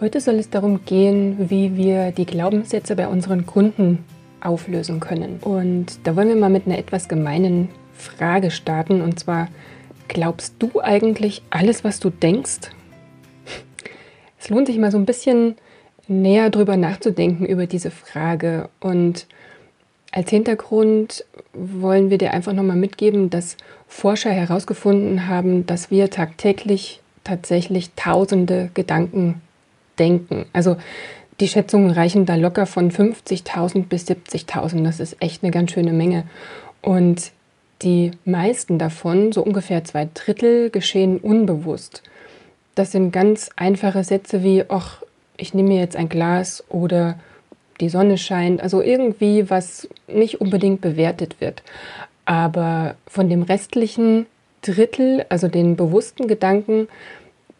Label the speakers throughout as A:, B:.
A: Heute soll es darum gehen, wie wir die Glaubenssätze bei unseren Kunden auflösen können. Und da wollen wir mal mit einer etwas gemeinen Frage starten. Und zwar, glaubst du eigentlich alles, was du denkst? Es lohnt sich mal so ein bisschen näher drüber nachzudenken über diese Frage. Und als Hintergrund wollen wir dir einfach nochmal mitgeben, dass Forscher herausgefunden haben, dass wir tagtäglich tatsächlich tausende Gedanken denken. Also die Schätzungen reichen da locker von 50.000 bis 70.000. Das ist echt eine ganz schöne Menge. Und die meisten davon, so ungefähr zwei Drittel, geschehen unbewusst. Das sind ganz einfache Sätze wie, ach, ich nehme mir jetzt ein Glas oder die Sonne scheint. Also irgendwie, was nicht unbedingt bewertet wird. Aber von dem restlichen Drittel, also den bewussten Gedanken,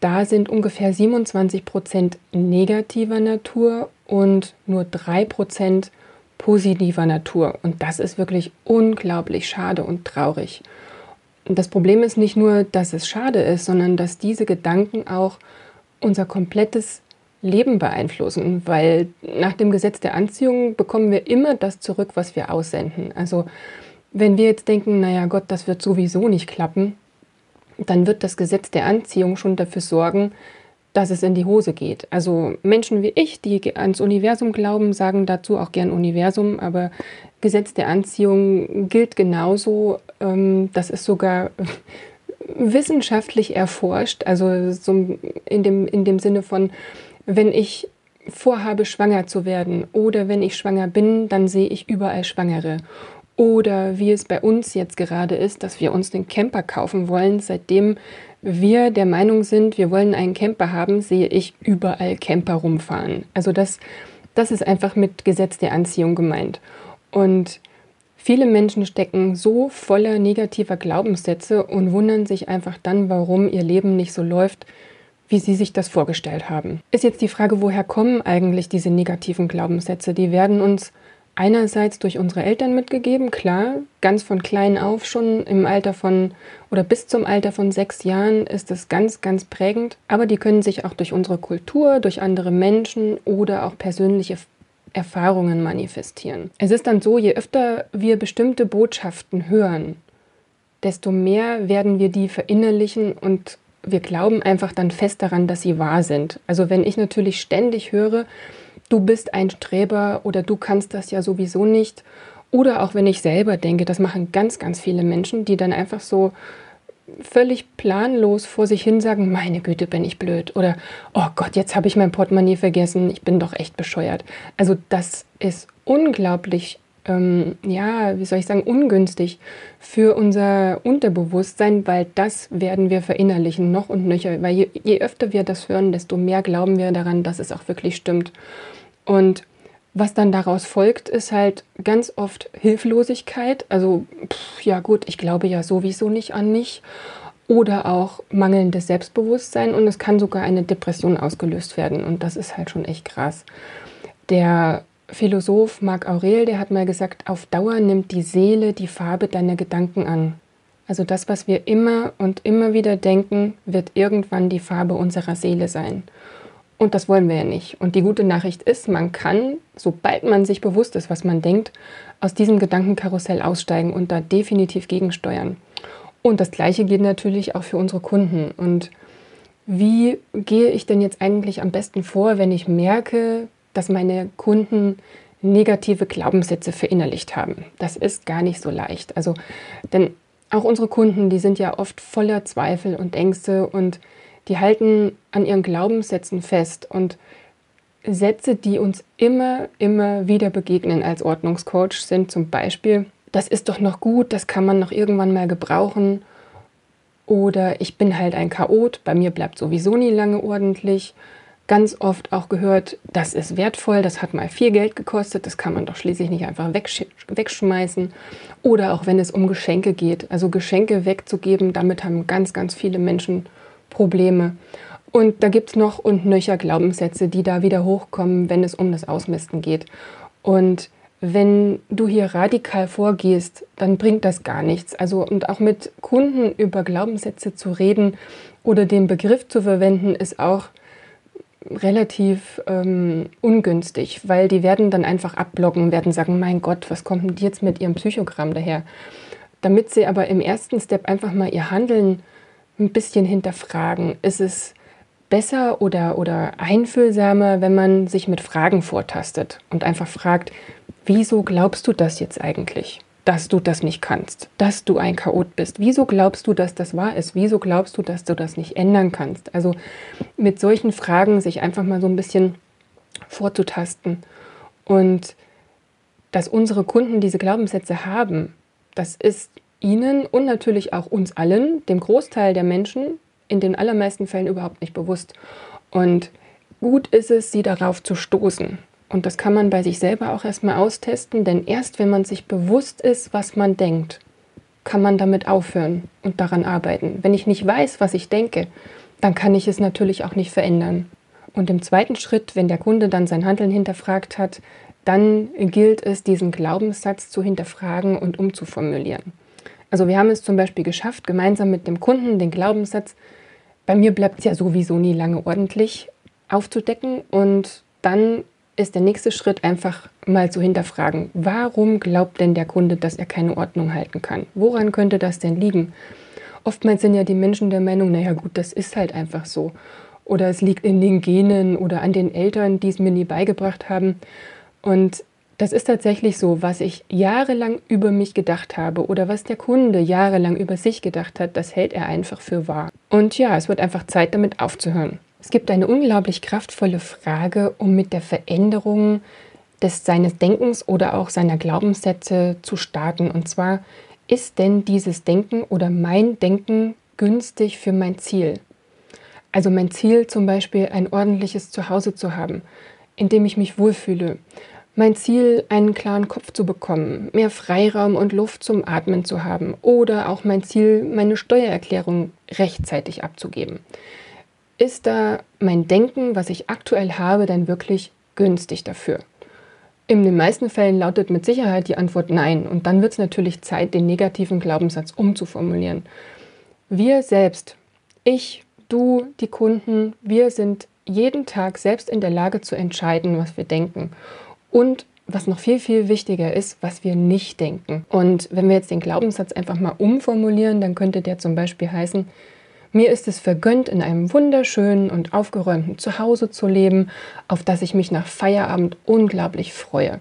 A: da sind ungefähr 27 Prozent negativer Natur und nur drei Prozent positiver Natur. Und das ist wirklich unglaublich schade und traurig. Und das Problem ist nicht nur, dass es schade ist, sondern dass diese Gedanken auch unser komplettes Leben beeinflussen, weil nach dem Gesetz der Anziehung bekommen wir immer das zurück, was wir aussenden. Also wenn wir jetzt denken, naja Gott, das wird sowieso nicht klappen, dann wird das Gesetz der Anziehung schon dafür sorgen, dass es in die Hose geht. Also Menschen wie ich, die ans Universum glauben, sagen dazu auch gern Universum, aber Gesetz der Anziehung gilt genauso. Ähm, das ist sogar wissenschaftlich erforscht, also so in dem, in dem Sinne von, wenn ich vorhabe, schwanger zu werden oder wenn ich schwanger bin, dann sehe ich überall Schwangere. Oder wie es bei uns jetzt gerade ist, dass wir uns den Camper kaufen wollen. Seitdem wir der Meinung sind, wir wollen einen Camper haben, sehe ich überall Camper rumfahren. Also das, das ist einfach mit Gesetz der Anziehung gemeint. Und viele Menschen stecken so voller negativer Glaubenssätze und wundern sich einfach dann, warum ihr Leben nicht so läuft, wie sie sich das vorgestellt haben. Ist jetzt die Frage, woher kommen eigentlich diese negativen Glaubenssätze? Die werden uns einerseits durch unsere Eltern mitgegeben, klar, ganz von klein auf schon im Alter von oder bis zum Alter von sechs Jahren ist es ganz, ganz prägend. Aber die können sich auch durch unsere Kultur, durch andere Menschen oder auch persönliche Erfahrungen manifestieren. Es ist dann so, je öfter wir bestimmte Botschaften hören, desto mehr werden wir die verinnerlichen und wir glauben einfach dann fest daran, dass sie wahr sind. Also wenn ich natürlich ständig höre, du bist ein Streber oder du kannst das ja sowieso nicht. Oder auch wenn ich selber denke, das machen ganz, ganz viele Menschen, die dann einfach so völlig planlos vor sich hin sagen, meine Güte, bin ich blöd. Oder, oh Gott, jetzt habe ich mein Portemonnaie vergessen, ich bin doch echt bescheuert. Also das ist unglaublich ähm, ja, wie soll ich sagen, ungünstig für unser Unterbewusstsein, weil das werden wir verinnerlichen, noch und nöcher. Weil je, je öfter wir das hören, desto mehr glauben wir daran, dass es auch wirklich stimmt. Und was dann daraus folgt, ist halt ganz oft Hilflosigkeit. Also, pff, ja gut, ich glaube ja sowieso nicht an mich. Oder auch mangelndes Selbstbewusstsein und es kann sogar eine Depression ausgelöst werden. Und das ist halt schon echt krass. Der Philosoph Marc Aurel, der hat mal gesagt, auf Dauer nimmt die Seele die Farbe deiner Gedanken an. Also das, was wir immer und immer wieder denken, wird irgendwann die Farbe unserer Seele sein. Und das wollen wir ja nicht. Und die gute Nachricht ist, man kann, sobald man sich bewusst ist, was man denkt, aus diesem Gedankenkarussell aussteigen und da definitiv gegensteuern. Und das Gleiche gilt natürlich auch für unsere Kunden. Und wie gehe ich denn jetzt eigentlich am besten vor, wenn ich merke, dass meine Kunden negative Glaubenssätze verinnerlicht haben. Das ist gar nicht so leicht. Also, denn auch unsere Kunden, die sind ja oft voller Zweifel und Ängste und die halten an ihren Glaubenssätzen fest und Sätze, die uns immer, immer wieder begegnen als Ordnungscoach, sind zum Beispiel, das ist doch noch gut, das kann man noch irgendwann mal gebrauchen. Oder ich bin halt ein Chaot, bei mir bleibt sowieso nie lange ordentlich. ganz oft auch gehört, das ist wertvoll, das hat mal viel Geld gekostet, das kann man doch schließlich nicht einfach wegsch wegschmeißen. Oder auch wenn es um Geschenke geht. Also Geschenke wegzugeben, damit haben ganz, ganz viele Menschen Probleme. Und da gibt es noch und nöcher Glaubenssätze, die da wieder hochkommen, wenn es um das Ausmisten geht. Und wenn du hier radikal vorgehst, dann bringt das gar nichts. Also und auch mit Kunden über Glaubenssätze zu reden oder den Begriff zu verwenden, ist auch relativ ähm, ungünstig, weil die werden dann einfach abblocken, werden sagen, mein Gott, was kommt denn jetzt mit ihrem Psychogramm daher? Damit sie aber im ersten Step einfach mal ihr Handeln ein bisschen hinterfragen. Ist es besser oder, oder einfühlsamer, wenn man sich mit Fragen vortastet und einfach fragt, wieso glaubst du das jetzt eigentlich? Dass du das nicht kannst, dass du ein Chaot bist. Wieso glaubst du, dass das wahr ist? Wieso glaubst du, dass du das nicht ändern kannst? Also mit solchen Fragen sich einfach mal so ein bisschen vorzutasten. Und dass unsere Kunden diese Glaubenssätze haben, das ist ihnen und natürlich auch uns allen, dem Großteil der Menschen, in den allermeisten Fällen überhaupt nicht bewusst. Und gut ist es, sie darauf zu stoßen. Und das kann man bei sich selber auch erstmal austesten, denn erst wenn man sich bewusst ist, was man denkt, kann man damit aufhören und daran arbeiten. Wenn ich nicht weiß, was ich denke, dann kann ich es natürlich auch nicht verändern. Und im zweiten Schritt, wenn der Kunde dann sein Handeln hinterfragt hat, dann gilt es, diesen Glaubenssatz zu hinterfragen und umzuformulieren. Also wir haben es zum Beispiel geschafft, gemeinsam mit dem Kunden den Glaubenssatz, bei mir bleibt es ja sowieso nie lange ordentlich, aufzudecken und dann ist der nächste Schritt einfach mal zu hinterfragen, warum glaubt denn der Kunde, dass er keine Ordnung halten kann? Woran könnte das denn liegen? Oftmals sind ja die Menschen der Meinung, naja gut, das ist halt einfach so. Oder es liegt in den Genen oder an den Eltern, die es mir nie beigebracht haben. Und das ist tatsächlich so, was ich jahrelang über mich gedacht habe oder was der Kunde jahrelang über sich gedacht hat, das hält er einfach für wahr. Und ja, es wird einfach Zeit, damit aufzuhören. Es gibt eine unglaublich kraftvolle Frage, um mit der Veränderung des seines Denkens oder auch seiner Glaubenssätze zu starten. Und zwar, ist denn dieses Denken oder mein Denken günstig für mein Ziel? Also mein Ziel zum Beispiel, ein ordentliches Zuhause zu haben, in dem ich mich wohlfühle. Mein Ziel, einen klaren Kopf zu bekommen, mehr Freiraum und Luft zum Atmen zu haben oder auch mein Ziel, meine Steuererklärung rechtzeitig abzugeben ist da mein Denken, was ich aktuell habe, denn wirklich günstig dafür? In den meisten Fällen lautet mit Sicherheit die Antwort Nein. Und dann wird es natürlich Zeit, den negativen Glaubenssatz umzuformulieren. Wir selbst, ich, du, die Kunden, wir sind jeden Tag selbst in der Lage zu entscheiden, was wir denken. Und was noch viel, viel wichtiger ist, was wir nicht denken. Und wenn wir jetzt den Glaubenssatz einfach mal umformulieren, dann könnte der zum Beispiel heißen, mir ist es vergönnt, in einem wunderschönen und aufgeräumten Zuhause zu leben, auf das ich mich nach Feierabend unglaublich freue.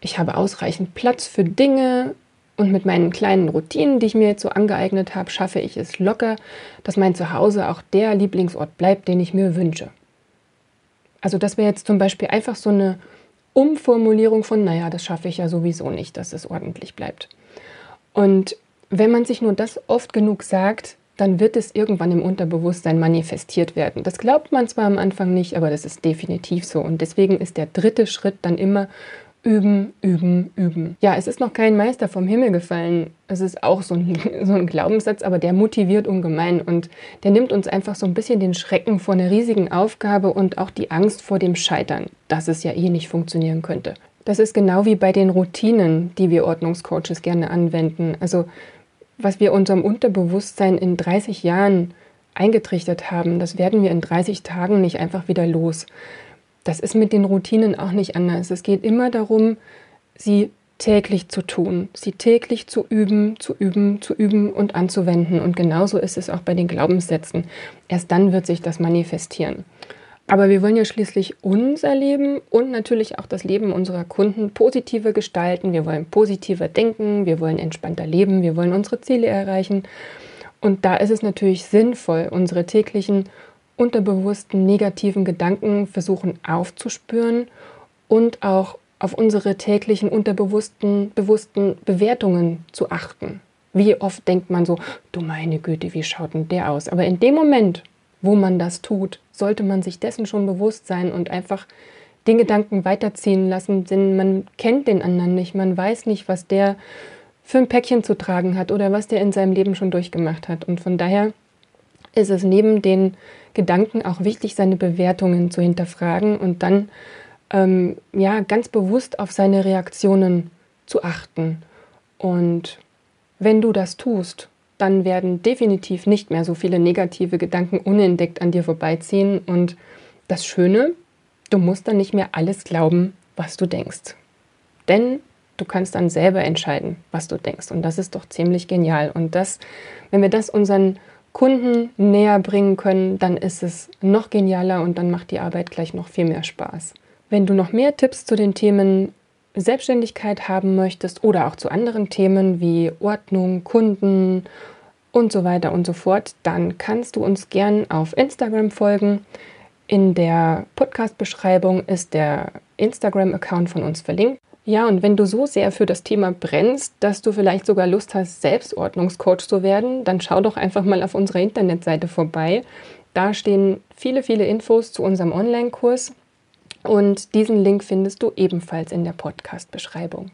A: Ich habe ausreichend Platz für Dinge und mit meinen kleinen Routinen, die ich mir jetzt so angeeignet habe, schaffe ich es locker, dass mein Zuhause auch der Lieblingsort bleibt, den ich mir wünsche. Also das wäre jetzt zum Beispiel einfach so eine Umformulierung von, naja, das schaffe ich ja sowieso nicht, dass es ordentlich bleibt. Und wenn man sich nur das oft genug sagt, dann wird es irgendwann im Unterbewusstsein manifestiert werden. Das glaubt man zwar am Anfang nicht, aber das ist definitiv so. Und deswegen ist der dritte Schritt dann immer üben, üben, üben. Ja, es ist noch kein Meister vom Himmel gefallen. Es ist auch so ein, so ein Glaubenssatz, aber der motiviert ungemein und der nimmt uns einfach so ein bisschen den Schrecken vor einer riesigen Aufgabe und auch die Angst vor dem Scheitern, dass es ja eh nicht funktionieren könnte. Das ist genau wie bei den Routinen, die wir Ordnungscoaches gerne anwenden. Also was wir unserem Unterbewusstsein in 30 Jahren eingetrichtert haben, das werden wir in 30 Tagen nicht einfach wieder los. Das ist mit den Routinen auch nicht anders. Es geht immer darum, sie täglich zu tun, sie täglich zu üben, zu üben, zu üben und anzuwenden. Und genauso ist es auch bei den Glaubenssätzen. Erst dann wird sich das manifestieren. Aber wir wollen ja schließlich unser Leben und natürlich auch das Leben unserer Kunden positiver gestalten. Wir wollen positiver denken, wir wollen entspannter leben, wir wollen unsere Ziele erreichen. Und da ist es natürlich sinnvoll, unsere täglichen unterbewussten negativen Gedanken versuchen aufzuspüren und auch auf unsere täglichen unterbewussten bewussten Bewertungen zu achten. Wie oft denkt man so, du meine Güte, wie schaut denn der aus? Aber in dem Moment, wo man das tut, sollte man sich dessen schon bewusst sein und einfach den Gedanken weiterziehen lassen, denn man kennt den anderen nicht, man weiß nicht, was der für ein Päckchen zu tragen hat oder was der in seinem Leben schon durchgemacht hat. Und von daher ist es neben den Gedanken auch wichtig, seine Bewertungen zu hinterfragen und dann ähm, ja ganz bewusst auf seine Reaktionen zu achten. Und wenn du das tust, dann werden definitiv nicht mehr so viele negative Gedanken unentdeckt an dir vorbeiziehen. Und das Schöne, du musst dann nicht mehr alles glauben, was du denkst. Denn du kannst dann selber entscheiden, was du denkst. Und das ist doch ziemlich genial. Und das, wenn wir das unseren Kunden näher bringen können, dann ist es noch genialer und dann macht die Arbeit gleich noch viel mehr Spaß. Wenn du noch mehr Tipps zu den Themen Selbstständigkeit haben möchtest oder auch zu anderen Themen wie Ordnung, Kunden und so weiter und so fort, dann kannst du uns gern auf Instagram folgen. In der Podcast-Beschreibung ist der Instagram-Account von uns verlinkt. Ja, und wenn du so sehr für das Thema brennst, dass du vielleicht sogar Lust hast, Selbstordnungscoach zu werden, dann schau doch einfach mal auf unserer Internetseite vorbei. Da stehen viele, viele Infos zu unserem Online-Kurs und diesen Link findest du ebenfalls in der Podcast-Beschreibung.